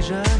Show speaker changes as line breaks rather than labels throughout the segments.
déjà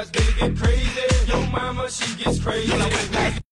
Sometimes they get crazy. Your mama, she gets crazy.